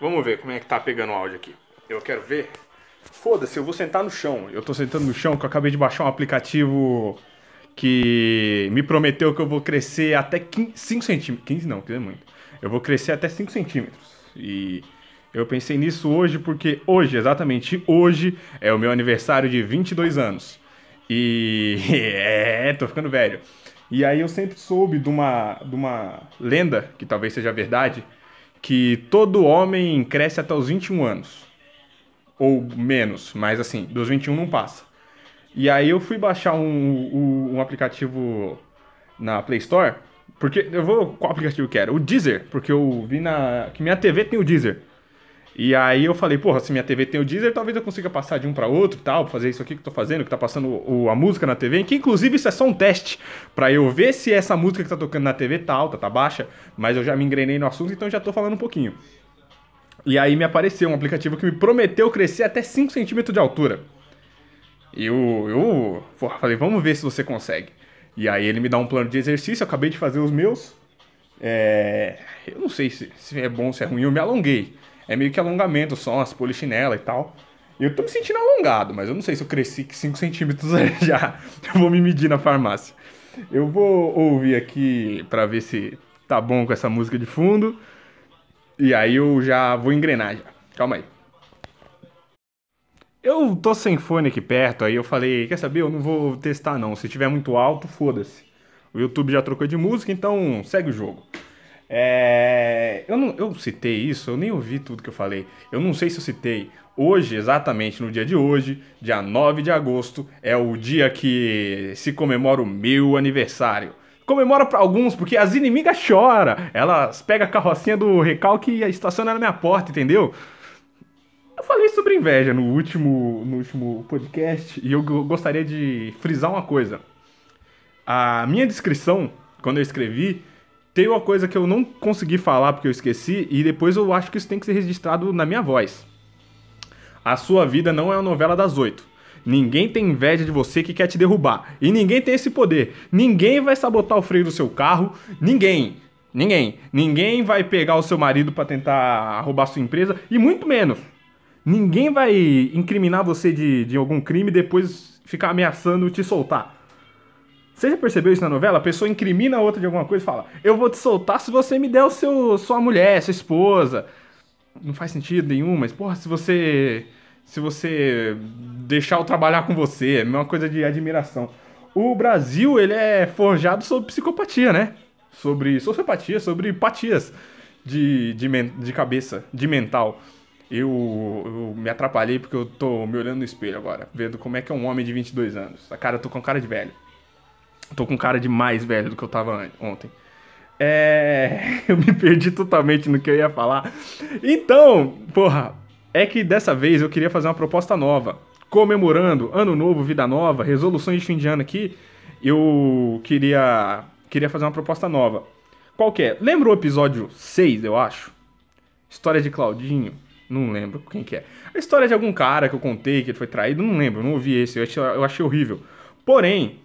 Vamos ver como é que tá pegando o áudio aqui. Eu quero ver. Foda-se, eu vou sentar no chão. Eu tô sentando no chão que eu acabei de baixar um aplicativo que me prometeu que eu vou crescer até 15, 5 centímetros. 15 não, 15 é muito. Eu vou crescer até 5 centímetros. E eu pensei nisso hoje porque hoje, exatamente hoje, é o meu aniversário de 22 anos. E é, tô ficando velho. E aí eu sempre soube de uma, de uma lenda, que talvez seja verdade, que todo homem cresce até os 21 anos. Ou menos, mas assim, dos 21 não passa. E aí eu fui baixar um, um, aplicativo na Play Store, porque eu vou. Qual aplicativo que era? O Deezer, porque eu vi na. que minha TV tem o Deezer. E aí eu falei, porra, se minha TV tem o Deezer, talvez eu consiga passar de um para outro tal, fazer isso aqui que eu tô fazendo, que tá passando o, a música na TV, que inclusive isso é só um teste para eu ver se essa música que tá tocando na TV tá alta, tá baixa, mas eu já me engrenei no assunto, então já tô falando um pouquinho. E aí me apareceu um aplicativo que me prometeu crescer até 5 centímetros de altura. E eu, eu porra, falei, vamos ver se você consegue. E aí ele me dá um plano de exercício, eu acabei de fazer os meus. É, eu não sei se, se é bom se é ruim, eu me alonguei é meio que alongamento só, umas polichinela e tal. Eu tô me sentindo alongado, mas eu não sei se eu cresci 5 centímetros já. Eu vou me medir na farmácia. Eu vou ouvir aqui pra ver se tá bom com essa música de fundo. E aí eu já vou engrenar já. Calma aí. Eu tô sem fone aqui perto, aí eu falei, quer saber? Eu não vou testar não. Se tiver muito alto, foda-se. O YouTube já trocou de música, então segue o jogo. É, eu, não, eu citei isso, eu nem ouvi tudo que eu falei. Eu não sei se eu citei. Hoje, exatamente no dia de hoje, dia 9 de agosto, é o dia que se comemora o meu aniversário. Comemora para alguns, porque as inimigas choram. Elas pegam a carrocinha do recalque e estacionam na minha porta, entendeu? Eu falei sobre inveja no último, no último podcast e eu gostaria de frisar uma coisa. A minha descrição, quando eu escrevi, tem uma coisa que eu não consegui falar porque eu esqueci, e depois eu acho que isso tem que ser registrado na minha voz. A sua vida não é uma novela das oito. Ninguém tem inveja de você que quer te derrubar. E ninguém tem esse poder. Ninguém vai sabotar o freio do seu carro. Ninguém. Ninguém. Ninguém vai pegar o seu marido para tentar roubar sua empresa. E muito menos. Ninguém vai incriminar você de, de algum crime e depois ficar ameaçando te soltar. Você já percebeu isso na novela? A pessoa incrimina a outra de alguma coisa e fala: Eu vou te soltar se você me der o seu, sua mulher, sua esposa. Não faz sentido nenhum, mas, porra, se você. Se você deixar eu trabalhar com você, é uma coisa de admiração. O Brasil, ele é forjado sobre psicopatia, né? Sobre sociopatia, sobre patias de, de, de cabeça, de mental. Eu, eu, me atrapalhei porque eu tô me olhando no espelho agora, vendo como é que é um homem de 22 anos. A cara, eu tô com cara de velho. Tô com cara de mais velho do que eu tava ontem. É. Eu me perdi totalmente no que eu ia falar. Então, porra, é que dessa vez eu queria fazer uma proposta nova. Comemorando Ano Novo, Vida Nova, resoluções de fim de ano aqui. Eu queria, queria fazer uma proposta nova. Qual que é? Lembra o episódio 6, eu acho? História de Claudinho? Não lembro quem que é. A história de algum cara que eu contei que ele foi traído, não lembro, não ouvi esse, eu achei, eu achei horrível. Porém,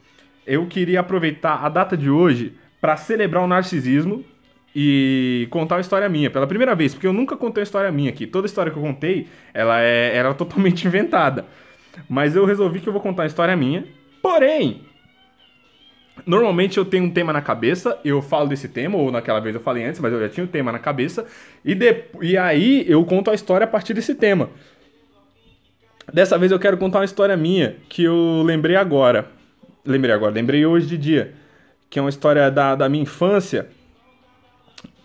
eu queria aproveitar a data de hoje para celebrar o narcisismo e contar uma história minha, pela primeira vez, porque eu nunca contei uma história minha aqui. Toda história que eu contei, ela é, era totalmente inventada. Mas eu resolvi que eu vou contar uma história minha. Porém, normalmente eu tenho um tema na cabeça, eu falo desse tema, ou naquela vez eu falei antes, mas eu já tinha o um tema na cabeça, e, de, e aí eu conto a história a partir desse tema. Dessa vez eu quero contar uma história minha que eu lembrei agora. Lembrei agora, lembrei hoje de dia. Que é uma história da, da minha infância.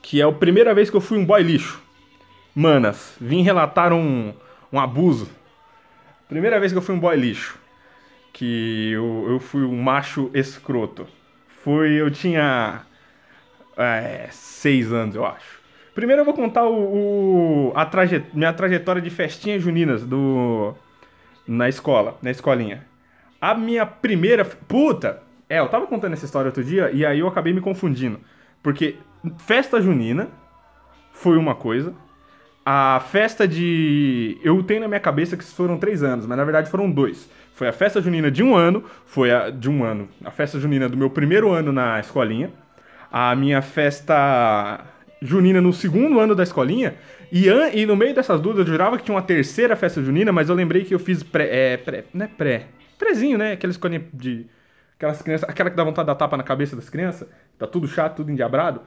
Que é a primeira vez que eu fui um boy lixo. Manas, vim relatar um, um abuso. Primeira vez que eu fui um boy lixo. Que eu, eu fui um macho escroto. Foi, eu tinha é, seis anos, eu acho. Primeiro eu vou contar o, o a traje, minha trajetória de festinhas juninas do, na escola, na escolinha. A minha primeira. Puta! É, eu tava contando essa história outro dia e aí eu acabei me confundindo. Porque festa junina foi uma coisa. A festa de. Eu tenho na minha cabeça que foram três anos, mas na verdade foram dois. Foi a festa junina de um ano, foi a de um ano, a festa junina do meu primeiro ano na escolinha. A minha festa junina no segundo ano da escolinha. E, an, e no meio dessas duas eu jurava que tinha uma terceira festa junina, mas eu lembrei que eu fiz pré. É, pré não é pré. Prézinho, né? Aquela escolinha de. Aquelas crianças. Aquela que dá vontade de dar tapa na cabeça das crianças. Tá tudo chato, tudo endiabrado.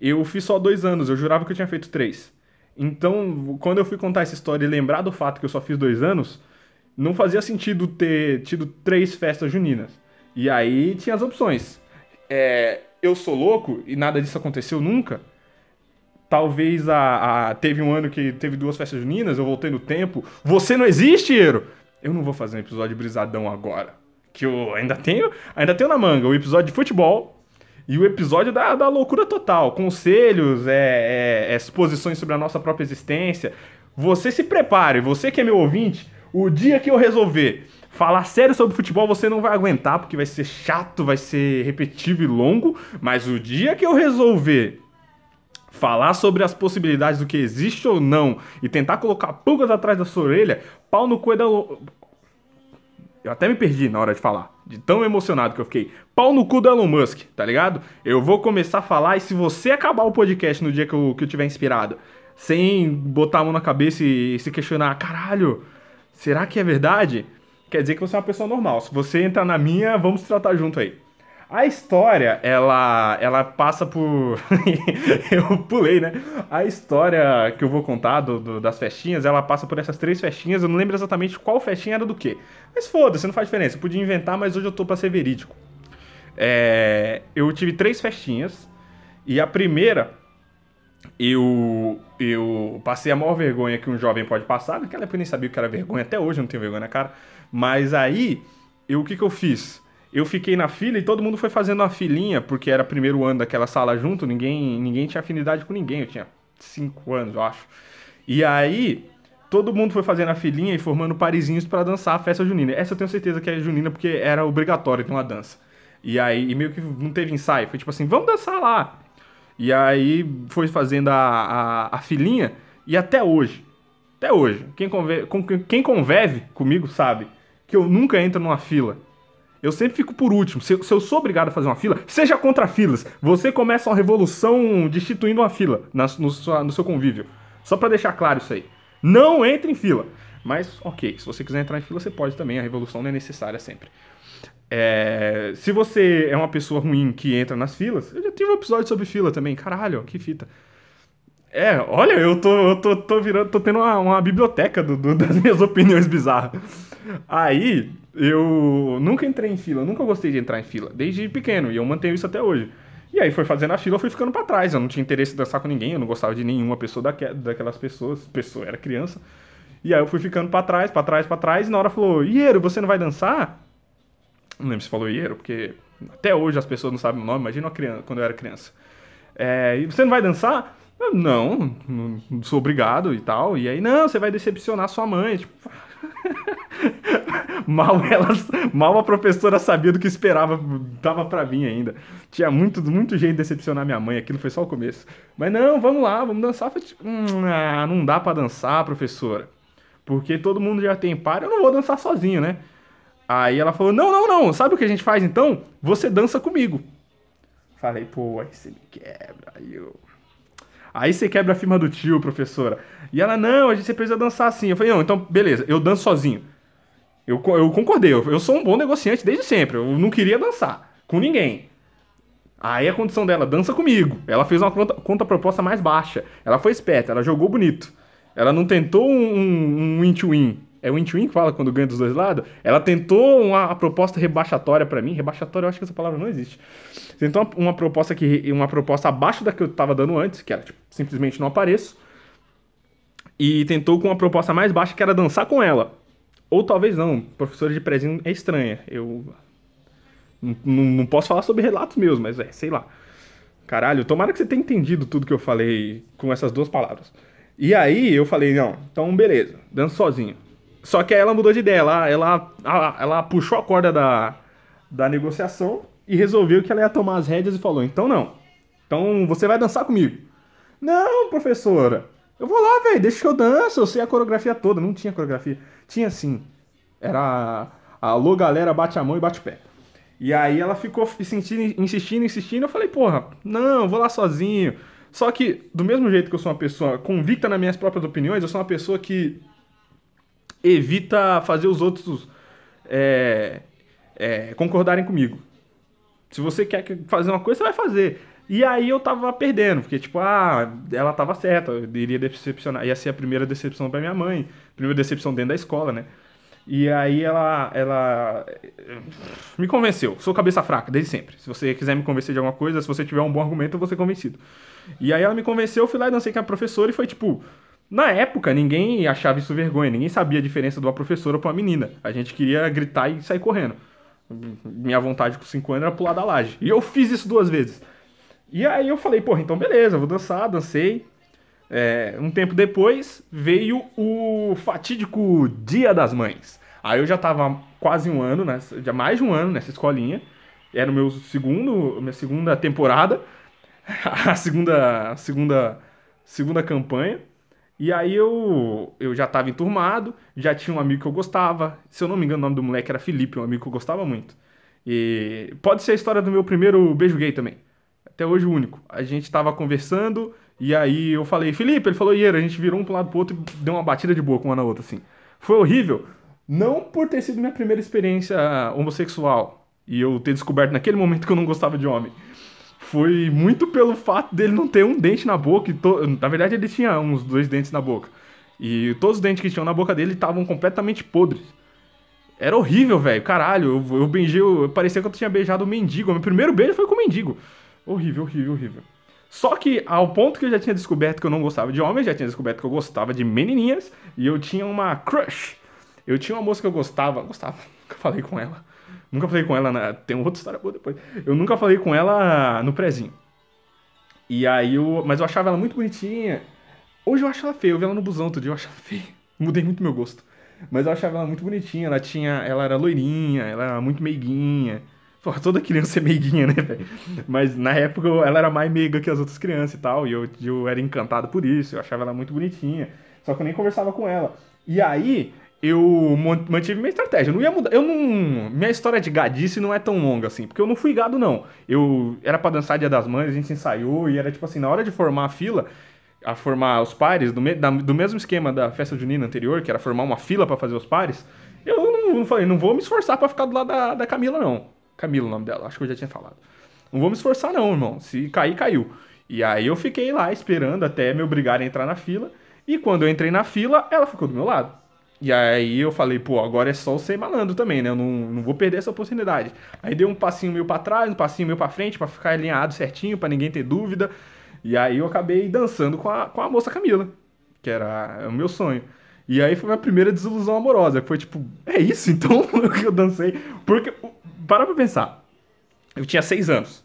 Eu fiz só dois anos, eu jurava que eu tinha feito três. Então, quando eu fui contar essa história e lembrar do fato que eu só fiz dois anos, não fazia sentido ter tido três festas juninas. E aí tinha as opções. É, eu sou louco e nada disso aconteceu nunca. Talvez a, a, teve um ano que teve duas festas juninas, eu voltei no tempo. Você não existe, Eiro? Eu não vou fazer um episódio brisadão agora. Que eu ainda tenho, ainda tenho na manga o episódio de futebol e o episódio da, da loucura total. Conselhos, é, é, exposições sobre a nossa própria existência. Você se prepare, você que é meu ouvinte, o dia que eu resolver falar sério sobre futebol você não vai aguentar, porque vai ser chato, vai ser repetitivo e longo. Mas o dia que eu resolver falar sobre as possibilidades do que existe ou não e tentar colocar pulgas atrás da sua orelha, pau no cu da. Eu até me perdi na hora de falar, de tão emocionado que eu fiquei. Pau no cu do Elon Musk, tá ligado? Eu vou começar a falar e se você acabar o podcast no dia que eu, que eu tiver inspirado, sem botar a mão na cabeça e se questionar, caralho, será que é verdade? Quer dizer que você é uma pessoa normal. Se você entrar na minha, vamos tratar junto aí. A história, ela, ela passa por. eu pulei, né? A história que eu vou contar do, do, das festinhas, ela passa por essas três festinhas. Eu não lembro exatamente qual festinha era do quê. Mas foda-se, não faz diferença. Eu podia inventar, mas hoje eu tô pra ser verídico. É, eu tive três festinhas. E a primeira, eu, eu passei a maior vergonha que um jovem pode passar. Naquela época eu nem sabia o que era vergonha. Até hoje eu não tenho vergonha na cara. Mas aí, eu, o que, que eu fiz? Eu fiquei na fila e todo mundo foi fazendo uma filinha, porque era primeiro ano daquela sala junto, ninguém, ninguém tinha afinidade com ninguém, eu tinha cinco anos, eu acho. E aí, todo mundo foi fazendo a filinha e formando parizinhos para dançar a festa junina. Essa eu tenho certeza que é junina, porque era obrigatório ter uma dança. E aí, e meio que não teve ensaio, foi tipo assim, vamos dançar lá. E aí, foi fazendo a, a, a filinha, e até hoje, até hoje, quem convive, quem comigo sabe que eu nunca entro numa fila eu sempre fico por último. Se, se, eu sou obrigado a fazer uma fila, seja contra filas. Você começa uma revolução destituindo uma fila na, no, sua, no seu convívio. Só para deixar claro isso aí. Não entre em fila. Mas, ok, se você quiser entrar em fila, você pode também. A revolução não é necessária sempre. É, se você é uma pessoa ruim que entra nas filas, eu já tive um episódio sobre fila também. Caralho, que fita. É, olha, eu tô, eu tô, tô virando, tô tendo uma, uma biblioteca do, do, das minhas opiniões bizarras. Aí, eu nunca entrei em fila, nunca gostei de entrar em fila, desde pequeno, e eu mantenho isso até hoje. E aí foi fazendo a fila, eu fui ficando para trás, eu não tinha interesse em dançar com ninguém, eu não gostava de nenhuma pessoa daque, daquelas pessoas, pessoa era criança. E aí eu fui ficando para trás, para trás, para trás, e na hora falou: "Iero, você não vai dançar?" Não lembro se falou Iero, porque até hoje as pessoas não sabem o nome, imagina criança, quando eu era criança. É, e você não vai dançar? Eu, não, não sou obrigado e tal. E aí, não, você vai decepcionar sua mãe. Tipo, mal elas, mal a professora sabia do que esperava, tava pra vir ainda. Tinha muito, muito jeito de decepcionar minha mãe, aquilo foi só o começo. Mas não, vamos lá, vamos dançar. Hum, ah, não dá para dançar, professora. Porque todo mundo já tem par, eu não vou dançar sozinho, né? Aí ela falou: Não, não, não, sabe o que a gente faz então? Você dança comigo. Falei, pô, aí você me quebra. Aí eu. Aí você quebra a firma do tio, professora. E ela, não, a gente precisa dançar assim. Eu falei, não, então beleza, eu danço sozinho. Eu, eu concordei, eu, eu sou um bom negociante desde sempre. Eu não queria dançar com ninguém. Aí a condição dela, dança comigo. Ela fez uma conta, conta proposta mais baixa. Ela foi esperta, ela jogou bonito. Ela não tentou um, um, um win-to-win. É o win-to-win que fala quando ganha dos dois lados? Ela tentou uma proposta rebaixatória para mim. Rebaixatória, eu acho que essa palavra não existe. Tentou uma, uma proposta que uma proposta abaixo da que eu tava dando antes, que era tipo, simplesmente não apareço. E tentou com uma proposta mais baixa, que era dançar com ela. Ou talvez não, professora de prezinho é estranha. Eu não, não posso falar sobre relatos meus, mas é, sei lá. Caralho, tomara que você tenha entendido tudo que eu falei com essas duas palavras. E aí eu falei, não, então beleza, danço sozinho. Só que aí ela mudou de ideia, ela, ela, ela, puxou a corda da, da negociação e resolveu que ela ia tomar as rédeas e falou: então não. Então você vai dançar comigo. Não, professora. Eu vou lá, velho, deixa que eu danço, eu sei a coreografia toda. Não tinha coreografia. Tinha sim. Era. Alô, galera, bate a mão e bate o pé. E aí ela ficou insistindo, insistindo, insistindo. Eu falei, porra, não, vou lá sozinho. Só que, do mesmo jeito que eu sou uma pessoa convicta nas minhas próprias opiniões, eu sou uma pessoa que evita fazer os outros é, é, concordarem comigo. Se você quer fazer uma coisa, você vai fazer. E aí eu tava perdendo, porque, tipo, ah, ela tava certa, eu iria decepcionar. Ia ser a primeira decepção pra minha mãe, primeira decepção dentro da escola, né? E aí ela, ela me convenceu. Sou cabeça fraca, desde sempre. Se você quiser me convencer de alguma coisa, se você tiver um bom argumento, eu vou ser convencido. E aí ela me convenceu, eu fui lá e dancei com a professora e foi tipo. Na época, ninguém achava isso vergonha, ninguém sabia a diferença de uma professora pra uma menina. A gente queria gritar e sair correndo. Minha vontade com 5 anos era pular da laje. E eu fiz isso duas vezes. E aí eu falei, porra, então beleza, vou dançar, dancei. É, um tempo depois veio o fatídico Dia das Mães. Aí eu já tava quase um ano, nessa, já mais de um ano nessa escolinha. Era o meu segundo, minha segunda temporada, a segunda, segunda, segunda campanha. E aí eu, eu já tava enturmado, já tinha um amigo que eu gostava. Se eu não me engano, o nome do moleque era Felipe, um amigo que eu gostava muito. E pode ser a história do meu primeiro beijo gay também. Até hoje o único. A gente tava conversando e aí eu falei, Felipe, ele falou, Ieira, a gente virou um pro lado pro outro e deu uma batida de boca uma na outra, assim. Foi horrível. Não por ter sido minha primeira experiência homossexual e eu ter descoberto naquele momento que eu não gostava de homem. Foi muito pelo fato dele não ter um dente na boca. E to... Na verdade, ele tinha uns dois dentes na boca. E todos os dentes que tinham na boca dele estavam completamente podres. Era horrível, velho. Caralho, eu, eu beijei. Eu, parecia que eu tinha beijado o mendigo. Meu primeiro beijo foi com o mendigo. Horrível, horrível, horrível. Só que ao ponto que eu já tinha descoberto que eu não gostava de homens, já tinha descoberto que eu gostava de menininhas e eu tinha uma crush. Eu tinha uma moça que eu gostava, gostava, nunca falei com ela. Nunca falei com ela, na, tem outra história boa depois. Eu nunca falei com ela no prezinho. E aí eu, mas eu achava ela muito bonitinha. Hoje eu acho ela feia, eu vi ela no busão outro dia, eu acho ela feia. Mudei muito meu gosto. Mas eu achava ela muito bonitinha, ela tinha, ela era loirinha, ela era muito meiguinha. Porra, toda criança é meiguinha, né, velho? Mas na época ela era mais meiga que as outras crianças e tal. E eu, eu era encantado por isso, eu achava ela muito bonitinha. Só que eu nem conversava com ela. E aí, eu mantive minha estratégia. Eu não ia mudar. Eu não. Minha história de gadice não é tão longa assim. Porque eu não fui gado, não. Eu era pra dançar Dia das Mães, a gente ensaiou. E era tipo assim, na hora de formar a fila, a formar os pares, do, me, da, do mesmo esquema da festa junina anterior, que era formar uma fila para fazer os pares. Eu não, não, falei, não vou me esforçar para ficar do lado da, da Camila, não. Camila o nome dela, acho que eu já tinha falado. Não vou me esforçar não, irmão. Se cair, caiu. E aí eu fiquei lá esperando até me obrigarem a entrar na fila. E quando eu entrei na fila, ela ficou do meu lado. E aí eu falei, pô, agora é só ser malandro também, né? Eu não, não vou perder essa oportunidade. Aí dei um passinho meio para trás, um passinho meio para frente, para ficar alinhado certinho, para ninguém ter dúvida. E aí eu acabei dançando com a, com a moça Camila, que era o meu sonho. E aí foi minha primeira desilusão amorosa, foi tipo, é isso então que eu dancei? Porque para pra pensar. Eu tinha seis anos.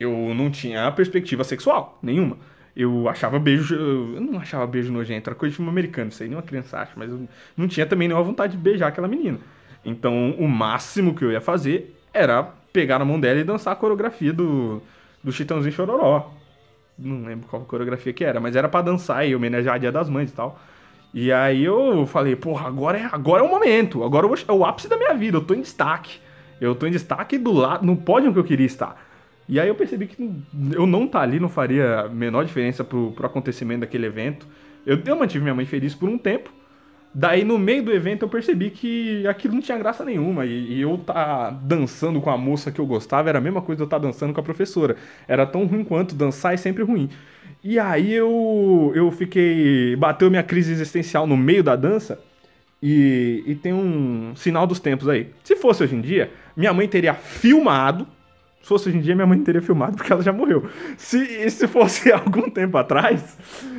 Eu não tinha perspectiva sexual nenhuma. Eu achava beijo. Eu não achava beijo nojento, era coisa de filme americano, isso aí nenhuma criança acha, mas eu não tinha também nenhuma vontade de beijar aquela menina. Então o máximo que eu ia fazer era pegar na mão dela e dançar a coreografia do, do Chitãozinho Chororó. Não lembro qual coreografia que era, mas era para dançar e homenagear a Dia das Mães e tal. E aí eu falei, porra, agora é, agora é o momento, agora é o ápice da minha vida, eu tô em destaque. Eu tô em destaque do lado, no pódio que eu queria estar. E aí eu percebi que eu não estar tá ali não faria a menor diferença pro, pro acontecimento daquele evento. Eu, eu mantive minha mãe feliz por um tempo. Daí no meio do evento eu percebi que aquilo não tinha graça nenhuma. E, e eu tá dançando com a moça que eu gostava era a mesma coisa de eu estar tá dançando com a professora. Era tão ruim quanto, dançar é sempre ruim. E aí eu, eu fiquei. Bateu minha crise existencial no meio da dança. E, e tem um sinal dos tempos aí. Se fosse hoje em dia, minha mãe teria filmado. Se fosse hoje em dia, minha mãe teria filmado porque ela já morreu. Se, se fosse algum tempo atrás,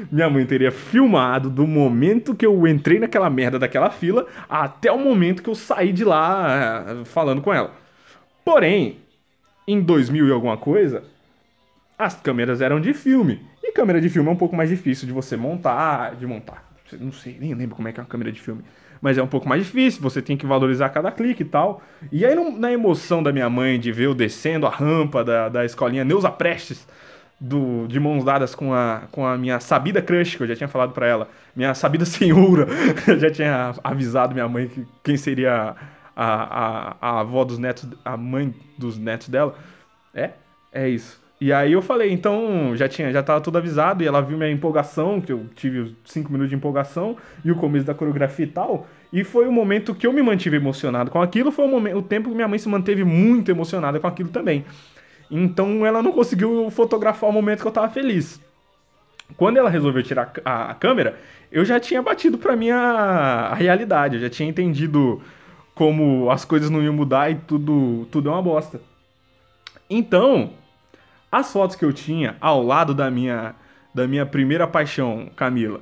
minha mãe teria filmado do momento que eu entrei naquela merda daquela fila até o momento que eu saí de lá eh, falando com ela. Porém, em 2000 e alguma coisa, as câmeras eram de filme. E câmera de filme é um pouco mais difícil de você montar, de montar. Não sei, nem lembro como é que é uma câmera de filme mas é um pouco mais difícil, você tem que valorizar cada clique e tal. E aí, na emoção da minha mãe de ver eu descendo a rampa da, da escolinha Neuza Prestes, do, de mãos dadas com a, com a minha sabida crush, que eu já tinha falado para ela, minha sabida senhora, eu já tinha avisado minha mãe que quem seria a, a, a avó dos netos, a mãe dos netos dela. É, é isso. E aí eu falei, então já tinha, já tava tudo avisado, e ela viu minha empolgação, que eu tive os cinco minutos de empolgação, e o começo da coreografia e tal. E foi o momento que eu me mantive emocionado com aquilo, foi o, momento, o tempo que minha mãe se manteve muito emocionada com aquilo também. Então ela não conseguiu fotografar o momento que eu tava feliz. Quando ela resolveu tirar a, a câmera, eu já tinha batido pra minha realidade, eu já tinha entendido como as coisas não iam mudar e tudo, tudo é uma bosta. Então, as fotos que eu tinha ao lado da minha, da minha primeira paixão, Camila,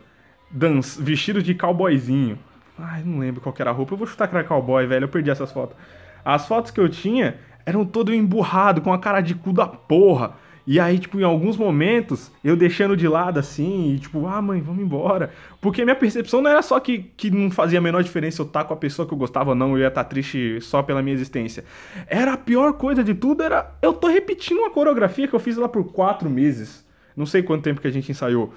dança, vestido de cowboyzinho. Ai, não lembro qual era a roupa. Eu vou chutar que era cowboy, velho. Eu perdi essas fotos. As fotos que eu tinha eram todo emburrado, com a cara de cu da porra. E aí, tipo, em alguns momentos, eu deixando de lado assim, e tipo, ah, mãe, vamos embora. Porque minha percepção não era só que, que não fazia a menor diferença eu estar com a pessoa que eu gostava ou não, eu ia estar triste só pela minha existência. Era a pior coisa de tudo, era eu tô repetindo uma coreografia que eu fiz lá por quatro meses. Não sei quanto tempo que a gente ensaiou.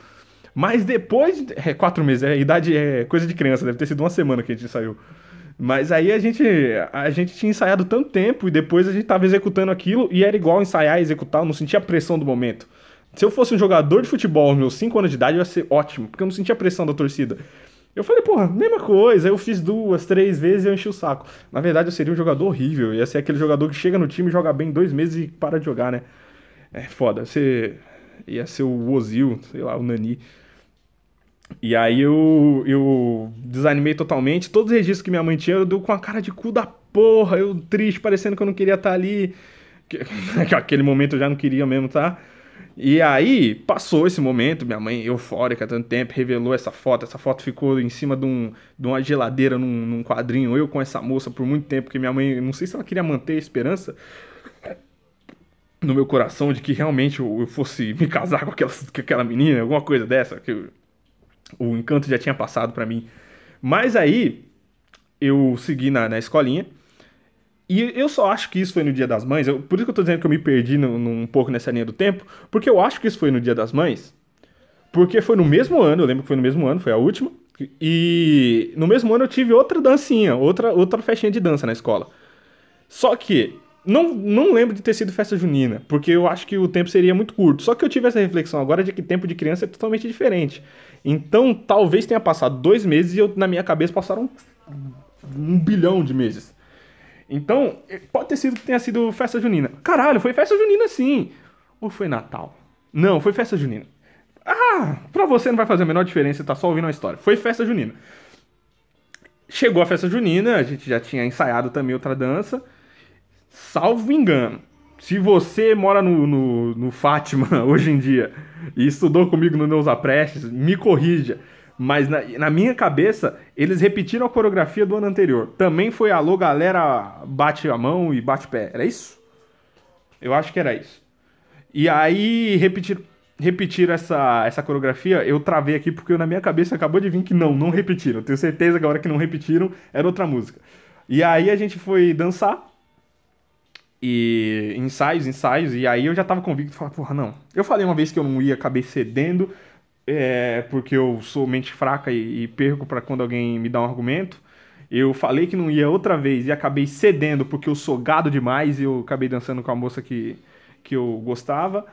Mas depois. É, quatro meses, é idade, é coisa de criança, deve ter sido uma semana que a gente ensaiou. Mas aí a gente, a gente tinha ensaiado tanto tempo e depois a gente tava executando aquilo e era igual ensaiar e executar, eu não sentia a pressão do momento. Se eu fosse um jogador de futebol aos meus 5 anos de idade, ia ser ótimo, porque eu não sentia a pressão da torcida. Eu falei, porra, mesma coisa, eu fiz duas, três vezes e eu enchi o saco. Na verdade, eu seria um jogador horrível, ia ser aquele jogador que chega no time, joga bem dois meses e para de jogar, né? É foda, você ia ser o Ozil, sei lá, o Nani. E aí eu, eu desanimei totalmente. Todos os registros que minha mãe tinha, eu deu com a cara de cu da porra, eu triste, parecendo que eu não queria estar ali. Que, aquele momento eu já não queria mesmo, tá? E aí, passou esse momento, minha mãe eufórica tanto tempo, revelou essa foto. Essa foto ficou em cima de, um, de uma geladeira num, num quadrinho, eu com essa moça por muito tempo, porque minha mãe, não sei se ela queria manter a esperança no meu coração de que realmente eu, eu fosse me casar com aquela, com aquela menina, alguma coisa dessa, que eu, o encanto já tinha passado para mim. Mas aí eu segui na, na escolinha. E eu só acho que isso foi no Dia das Mães. Eu, por isso que eu tô dizendo que eu me perdi no, no, um pouco nessa linha do tempo. Porque eu acho que isso foi no Dia das Mães. Porque foi no mesmo ano, eu lembro que foi no mesmo ano, foi a última. E no mesmo ano eu tive outra dancinha, outra, outra festinha de dança na escola. Só que não, não lembro de ter sido festa junina, porque eu acho que o tempo seria muito curto. Só que eu tive essa reflexão agora de que tempo de criança é totalmente diferente. Então, talvez tenha passado dois meses e eu, na minha cabeça passaram um bilhão de meses. Então, pode ter sido que tenha sido festa junina. Caralho, foi festa junina sim. Ou foi Natal? Não, foi festa junina. Ah, pra você não vai fazer a menor diferença, tá só ouvindo a história. Foi festa junina. Chegou a festa junina, a gente já tinha ensaiado também outra dança. Salvo engano, se você mora no, no, no, Fátima hoje em dia e estudou comigo no Neuza Prestes, me corrija. Mas na, na, minha cabeça, eles repetiram a coreografia do ano anterior. Também foi alô, galera, bate a mão e bate pé. Era isso? Eu acho que era isso. E aí, repetir, repetir essa, essa coreografia, eu travei aqui porque na minha cabeça acabou de vir que não, não repetiram. Tenho certeza que a hora que não repetiram era outra música. E aí a gente foi dançar e ensaios, ensaios, e aí eu já tava convicto, falar, porra, não. Eu falei uma vez que eu não ia, acabei cedendo, é, porque eu sou mente fraca e, e perco para quando alguém me dá um argumento. Eu falei que não ia outra vez e acabei cedendo porque eu sou gado demais e eu acabei dançando com a moça que, que eu gostava.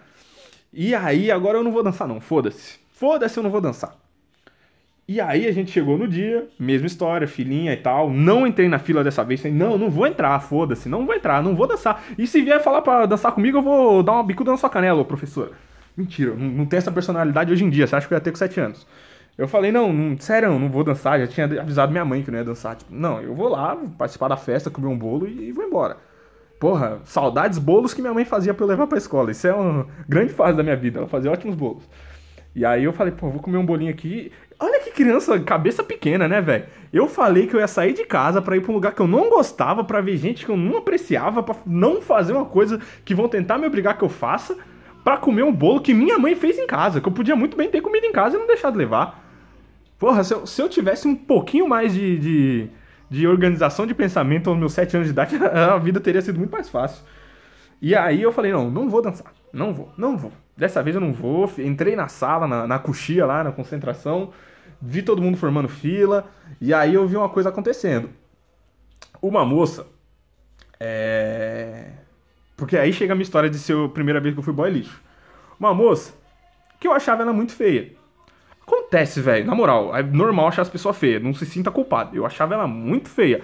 E aí, agora eu não vou dançar, não, foda-se. Foda-se, eu não vou dançar. E aí a gente chegou no dia, mesma história, filhinha e tal. Não entrei na fila dessa vez, falei, não, não vou entrar, foda-se, não vou entrar, não vou dançar. E se vier falar pra dançar comigo, eu vou dar uma bicuda na sua canela, ô professora. Mentira, não, não essa personalidade hoje em dia, você acha que eu ia ter com 7 anos. Eu falei, não, não sério, não vou dançar, já tinha avisado minha mãe que não ia dançar. Tipo, não, eu vou lá, participar da festa, comer um bolo e, e vou embora. Porra, saudades bolos que minha mãe fazia pra eu levar pra escola. Isso é uma grande fase da minha vida, ela fazia ótimos bolos. E aí eu falei, pô, vou comer um bolinho aqui. Olha que criança, cabeça pequena, né, velho? Eu falei que eu ia sair de casa para ir pra um lugar que eu não gostava, para ver gente que eu não apreciava, para não fazer uma coisa que vão tentar me obrigar que eu faça, para comer um bolo que minha mãe fez em casa, que eu podia muito bem ter comido em casa e não deixar de levar. Porra, se eu, se eu tivesse um pouquinho mais de, de, de organização de pensamento aos meus sete anos de idade, a vida teria sido muito mais fácil. E aí eu falei, não, não vou dançar. Não vou, não vou. Dessa vez eu não vou. Entrei na sala, na, na coxia lá, na concentração. Vi todo mundo formando fila. E aí eu vi uma coisa acontecendo. Uma moça. É... Porque aí chega a minha história de ser a primeira vez que eu fui boy lixo. Uma moça que eu achava ela muito feia. Acontece, velho, na moral, é normal achar as pessoas feias, não se sinta culpado. Eu achava ela muito feia.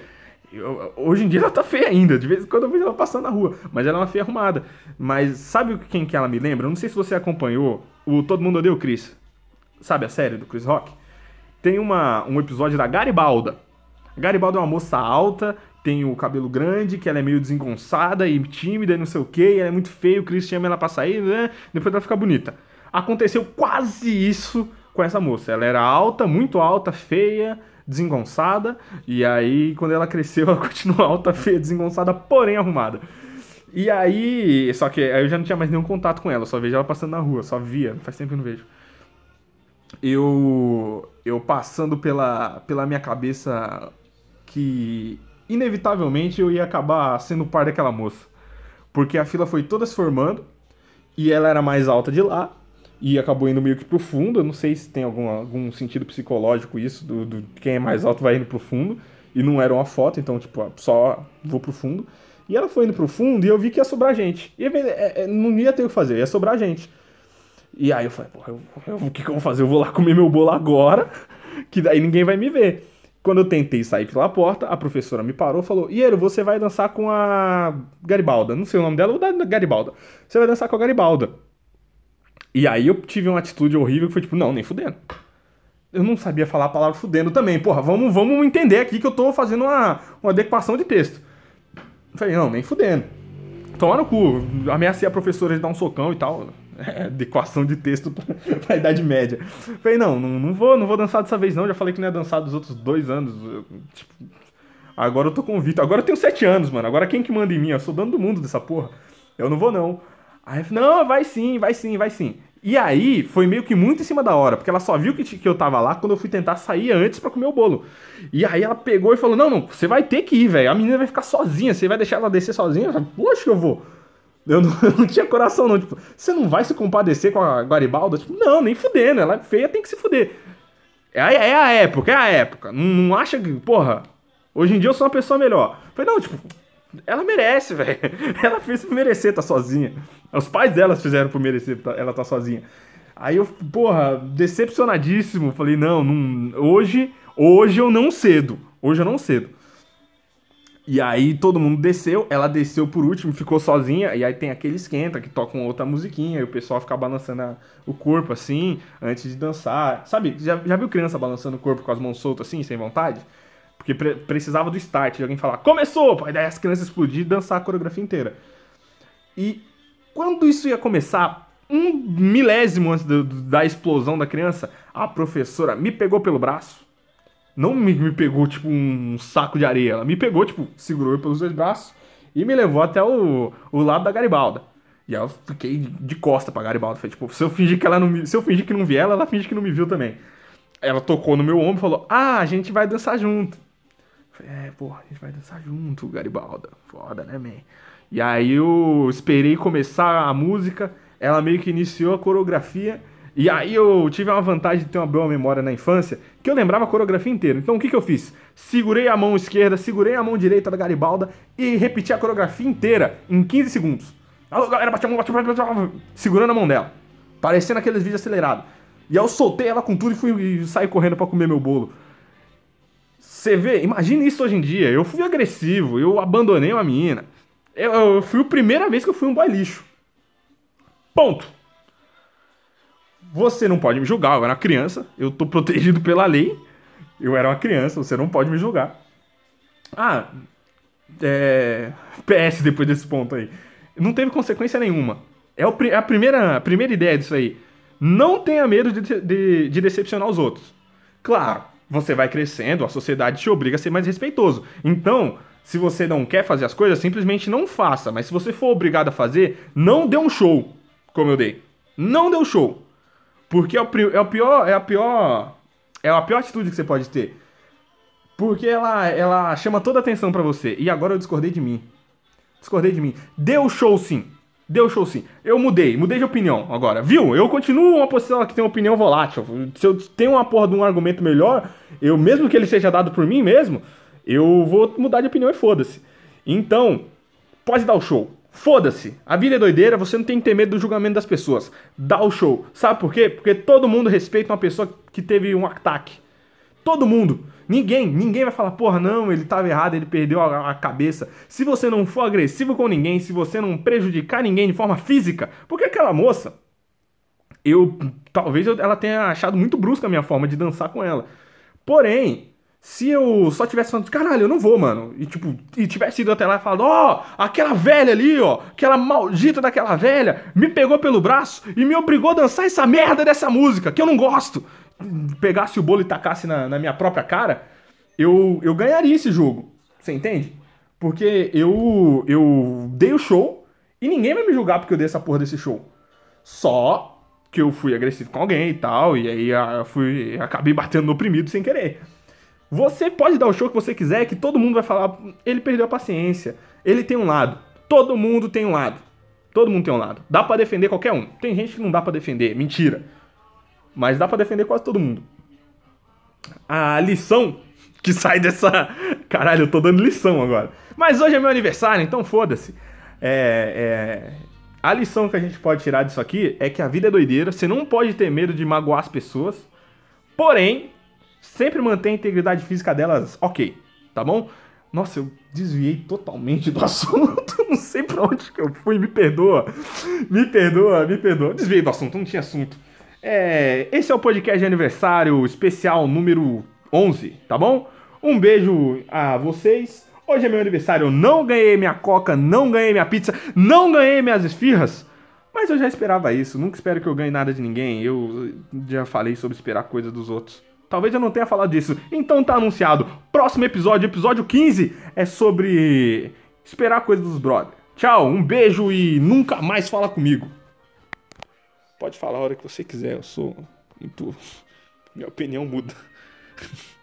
Eu, hoje em dia ela tá feia ainda, de vez em quando eu vejo ela passando na rua, mas ela é uma feia arrumada. Mas sabe quem que ela me lembra? Eu não sei se você acompanhou o Todo Mundo Odeia o Chris. Sabe a série do Chris Rock? Tem uma, um episódio da Garibalda. Garibalda é uma moça alta, tem o cabelo grande, que ela é meio desengonçada e tímida e não sei o que, ela é muito feia, o Chris chama ela pra sair, né? Depois ela fica bonita. Aconteceu quase isso com essa moça. Ela era alta, muito alta, feia, desengonçada, e aí quando ela cresceu, ela continua alta, feia, desengonçada, porém arrumada. E aí, só que aí eu já não tinha mais nenhum contato com ela, só vejo ela passando na rua, só via, faz tempo que eu não vejo. Eu eu passando pela pela minha cabeça que inevitavelmente eu ia acabar sendo par daquela moça. Porque a fila foi toda se formando e ela era mais alta de lá, e acabou indo meio que pro fundo. Eu não sei se tem algum, algum sentido psicológico isso, do, do quem é mais alto vai indo pro fundo. E não era uma foto, então, tipo, só vou pro fundo. E ela foi indo pro fundo e eu vi que ia sobrar gente. E é, é, não ia ter o que fazer, ia sobrar gente. E aí eu falei, porra, o que, que eu vou fazer? Eu vou lá comer meu bolo agora, que daí ninguém vai me ver. Quando eu tentei sair pela porta, a professora me parou e falou: Iero, você vai dançar com a Garibalda. Não sei o nome dela, vou dar Garibalda. Você vai dançar com a Garibalda. E aí eu tive uma atitude horrível que foi tipo, não, nem fudendo. Eu não sabia falar a palavra fudendo também. Porra, vamos, vamos entender aqui que eu tô fazendo uma, uma adequação de texto. falei, não, nem fudendo. Toma no cu. Ameacei a professora de dar um socão e tal. É, adequação de texto pra, Idade Média. falei, não, não, não, vou, não vou dançar dessa vez não. Já falei que não ia dançar dos outros dois anos. Eu, tipo, agora eu tô convicto. Agora eu tenho sete anos, mano. Agora quem que manda em mim? Eu sou dono do mundo dessa porra. Eu não vou não. Aí eu falei, não, vai sim, vai sim, vai sim. E aí foi meio que muito em cima da hora, porque ela só viu que, que eu tava lá quando eu fui tentar sair antes para comer o bolo. E aí ela pegou e falou: Não, não, você vai ter que ir, velho. A menina vai ficar sozinha, você vai deixar ela descer sozinha? Eu falei, Poxa, eu vou. Eu não, eu não, tinha coração, não. Tipo, você não vai se compadecer com a Guaribalda? Tipo, não, nem fudendo. Ela é feia, tem que se fuder. É, é a época, é a época. Não, não acha que, porra, hoje em dia eu sou uma pessoa melhor. Falei, não, tipo, ela merece, velho. Ela fez merecer estar tá sozinha. Os pais dela fizeram por merecer tá, ela tá sozinha. Aí eu, porra, decepcionadíssimo. Falei, não, não, hoje, hoje eu não cedo. Hoje eu não cedo. E aí todo mundo desceu, ela desceu por último, ficou sozinha, e aí tem aquele esquenta que toca uma outra musiquinha, e o pessoal fica balançando a, o corpo assim, antes de dançar. Sabe, já, já viu criança balançando o corpo com as mãos soltas assim, sem vontade? Porque pre precisava do start, de alguém falar, começou! Aí daí as crianças explodir e dançar a coreografia inteira. E quando isso ia começar, um milésimo antes do, da explosão da criança, a professora me pegou pelo braço. Não me, me pegou, tipo, um saco de areia. Ela me pegou, tipo, segurou pelos dois braços e me levou até o, o lado da Garibalda. E aí eu fiquei de costa pra Garibalda. Falei, tipo, se eu fingir que ela não se eu fingir que não vi ela, ela finge que não me viu também. Ela tocou no meu ombro e falou: Ah, a gente vai dançar junto. Falei, é, porra, a gente vai dançar junto, Garibalda. Foda, né, man? E aí eu esperei começar a música, ela meio que iniciou a coreografia. E aí eu tive uma vantagem de ter uma boa memória na infância, que eu lembrava a coreografia inteira. Então o que, que eu fiz? Segurei a mão esquerda, segurei a mão direita da Garibalda e repeti a coreografia inteira em 15 segundos. Alô, galera, bate a mão, bate a mão, bate a mão, segurando a mão dela. Parecendo aqueles vídeos acelerados. E aí eu soltei ela com tudo e fui e saí correndo para comer meu bolo. Você vê, imagine isso hoje em dia. Eu fui agressivo, eu abandonei uma menina. Eu, eu fui a primeira vez que eu fui um boy lixo. Ponto. Você não pode me julgar, eu era criança, eu tô protegido pela lei. Eu era uma criança, você não pode me julgar. Ah, é. PS depois desse ponto aí. Não teve consequência nenhuma. É, é a, primeira, a primeira ideia disso aí. Não tenha medo de, de, de decepcionar os outros. Claro, você vai crescendo, a sociedade te obriga a ser mais respeitoso. Então, se você não quer fazer as coisas, simplesmente não faça. Mas se você for obrigado a fazer, não dê um show, como eu dei. Não dê um show. Porque é o, é o pior, é a pior, é a pior atitude que você pode ter. Porque ela, ela chama toda a atenção para você. E agora eu discordei de mim. Discordei de mim. O show sim. Deu show sim. Eu mudei, mudei de opinião agora. Viu? Eu continuo uma posição que tem uma opinião volátil. Se eu tenho uma porra de um argumento melhor, eu, mesmo que ele seja dado por mim mesmo, eu vou mudar de opinião e foda-se. Então, pode dar o show. Foda-se. A vida é doideira, você não tem que ter medo do julgamento das pessoas. Dá o show. Sabe por quê? Porque todo mundo respeita uma pessoa que teve um ataque. Todo mundo. Ninguém, ninguém vai falar, porra, não, ele estava errado, ele perdeu a, a, cabeça. Se você não for agressivo com ninguém, se você não prejudicar ninguém de forma física, porque aquela moça, eu talvez eu, ela tenha achado muito brusca a minha forma de dançar com ela. Porém, se eu só tivesse falando, caralho, eu não vou, mano. E tipo, e tivesse ido até lá e falado, ó, oh, aquela velha ali, ó, aquela maldita daquela velha, me pegou pelo braço e me obrigou a dançar essa merda dessa música, que eu não gosto. Pegasse o bolo e tacasse na, na minha própria cara, eu, eu ganharia esse jogo. Você entende? Porque eu, eu dei o show e ninguém vai me julgar porque eu dei essa porra desse show. Só que eu fui agressivo com alguém e tal, e aí ah, eu fui, acabei batendo no oprimido sem querer. Você pode dar o show que você quiser, que todo mundo vai falar, ele perdeu a paciência, ele tem um lado. Todo mundo tem um lado. Todo mundo tem um lado. Dá para defender qualquer um. Tem gente que não dá para defender, mentira. Mas dá para defender quase todo mundo. A lição que sai dessa. Caralho, eu tô dando lição agora. Mas hoje é meu aniversário, então foda-se. É, é... A lição que a gente pode tirar disso aqui é que a vida é doideira, você não pode ter medo de magoar as pessoas. Porém, sempre mantém a integridade física delas ok, tá bom? Nossa, eu desviei totalmente do assunto. Não sei pra onde que eu fui, me perdoa. Me perdoa, me perdoa. Desviei do assunto, não tinha assunto. É, esse é o podcast de aniversário especial número 11, tá bom? Um beijo a vocês. Hoje é meu aniversário, eu não ganhei minha coca, não ganhei minha pizza, não ganhei minhas esfirras. Mas eu já esperava isso, nunca espero que eu ganhe nada de ninguém. Eu já falei sobre esperar coisa dos outros. Talvez eu não tenha falado disso. Então tá anunciado. Próximo episódio, episódio 15, é sobre esperar coisa dos brothers. Tchau, um beijo e nunca mais fala comigo. Pode falar a hora que você quiser, eu sou muito. Minha opinião muda.